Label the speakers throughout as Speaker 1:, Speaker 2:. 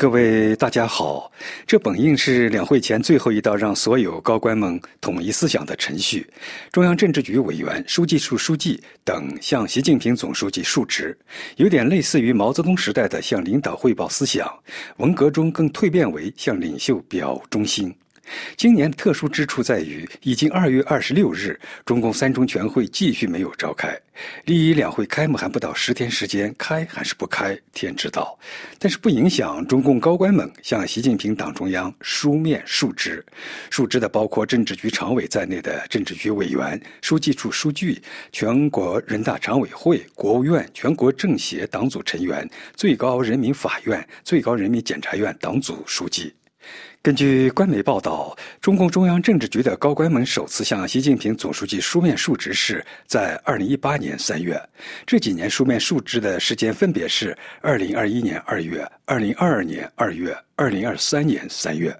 Speaker 1: 各位大家好，这本应是两会前最后一道让所有高官们统一思想的程序。中央政治局委员、书记处书记等向习近平总书记述职，有点类似于毛泽东时代的向领导汇报思想，文革中更蜕变为向领袖表忠心。今年特殊之处在于，已经二月二十六日，中共三中全会继续没有召开。离两会开幕还不到十天时间，开还是不开，天知道。但是不影响中共高官们向习近平党中央书面述职。述职的包括政治局常委在内的政治局委员、书记处书记、全国人大常委会、国务院、全国政协党组成员、最高人民法院、最高人民检察院党组书记。根据官媒报道，中共中央政治局的高官们首次向习近平总书记书面述职是在二零一八年三月。这几年书面述职的时间分别是二零二一年二月、二零二二年二月、二零二三年三月。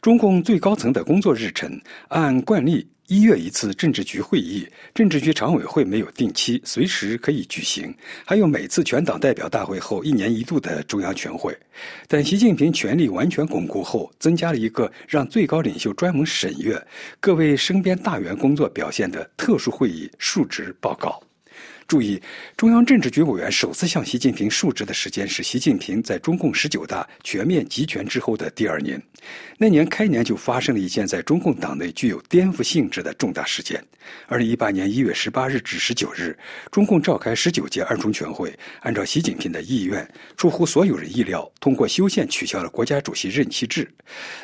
Speaker 1: 中共最高层的工作日程按惯例。一月一次政治局会议，政治局常委会没有定期，随时可以举行。还有每次全党代表大会后一年一度的中央全会。但习近平权力完全巩固后，增加了一个让最高领袖专门审阅各位身边大员工作表现的特殊会议——述职报告。注意，中央政治局委员首次向习近平述职的时间是习近平在中共十九大全面集权之后的第二年。那年开年就发生了一件在中共党内具有颠覆性质的重大事件。二零一八年一月十八日至十九日，中共召开十九届二中全会，按照习近平的意愿，出乎所有人意料，通过修宪取消了国家主席任期制。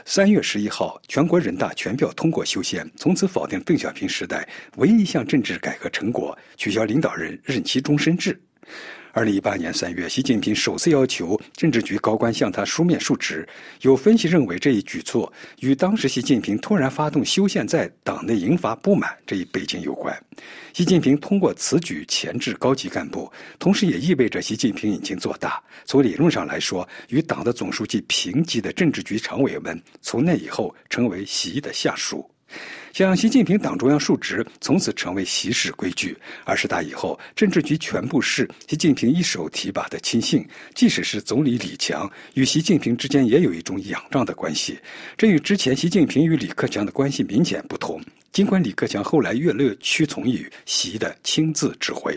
Speaker 1: 三月十一号，全国人大全票通过修宪，从此否定邓小平时代唯一一项政治改革成果，取消领导人任期终身制。二零一八年三月，习近平首次要求政治局高官向他书面述职。有分析认为，这一举措与当时习近平突然发动修宪，在党内引发不满这一背景有关。习近平通过此举钳制高级干部，同时也意味着习近平已经做大。从理论上来说，与党的总书记平级的政治局常委们，从那以后成为习的下属。向习近平党中央述职，从此成为习式规矩。二十大以后，政治局全部是习近平一手提拔的亲信，即使是总理李强，与习近平之间也有一种仰仗的关系。这与之前习近平与李克强的关系明显不同。尽管李克强后来越乐屈从于习的亲自指挥。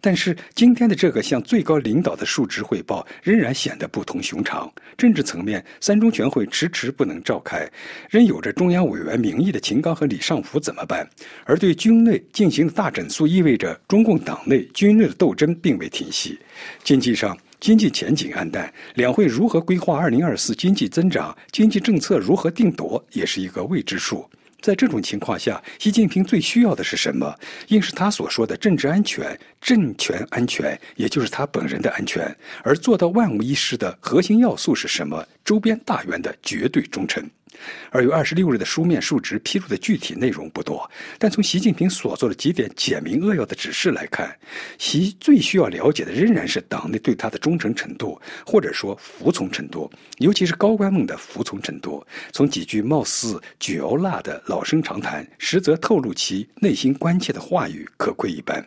Speaker 1: 但是今天的这个向最高领导的述职汇报仍然显得不同寻常。政治层面，三中全会迟迟不能召开，仍有着中央委员名义的秦刚和李尚福怎么办？而对军内进行大整肃，意味着中共党内军内的斗争并未停息。经济上，经济前景暗淡，两会如何规划二零二四经济增长？经济政策如何定夺？也是一个未知数。在这种情况下，习近平最需要的是什么？应是他所说的政治安全、政权安全，也就是他本人的安全。而做到万无一失的核心要素是什么？周边大员的绝对忠诚。二月二十六日的书面述职披露的具体内容不多，但从习近平所做的几点简明扼要的指示来看，习最需要了解的仍然是党内对他的忠诚程度，或者说服从程度，尤其是高官们的服从程度。从几句貌似嚼蜡的老生常谈，实则透露其内心关切的话语，可窥一斑。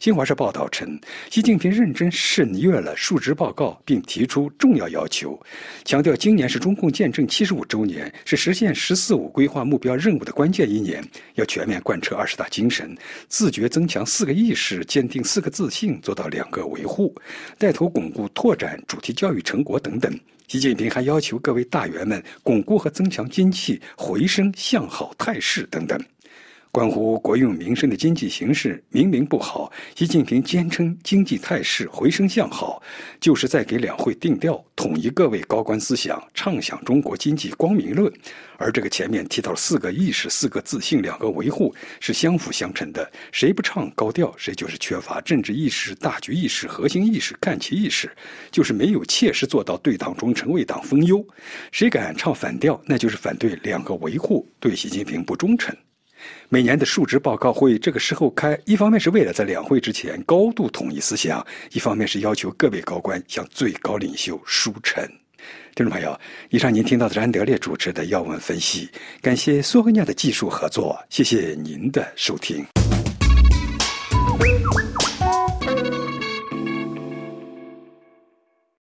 Speaker 1: 新华社报道称，习近平认真审阅了述职报告，并提出重要要求，强调今年是中共建政七十五周年，是实现“十四五”规划目标任务的关键一年，要全面贯彻二十大精神，自觉增强四个意识，坚定四个自信，做到两个维护，带头巩固拓展主题教育成果等等。习近平还要求各位大员们巩固和增强经济回升向好态势等等。关乎国用民生的经济形势明明不好，习近平坚称经济态势回升向好，就是在给两会定调，统一各位高官思想，畅想中国经济光明论。而这个前面提到四个意识、四个自信、两个维护，是相辅相成的。谁不唱高调，谁就是缺乏政治意识、大局意识、核心意识、看齐意识，就是没有切实做到对党忠诚、为党分忧。谁敢唱反调，那就是反对两个维护，对习近平不忠诚。每年的述职报告会，这个时候开一方面是为了在两会之前高度统一思想，一方面是要求各位高官向最高领袖书陈。听众朋友，以上您听到的是安德烈主持的要闻分析，感谢索格尼亚的技术合作，谢谢您的收听。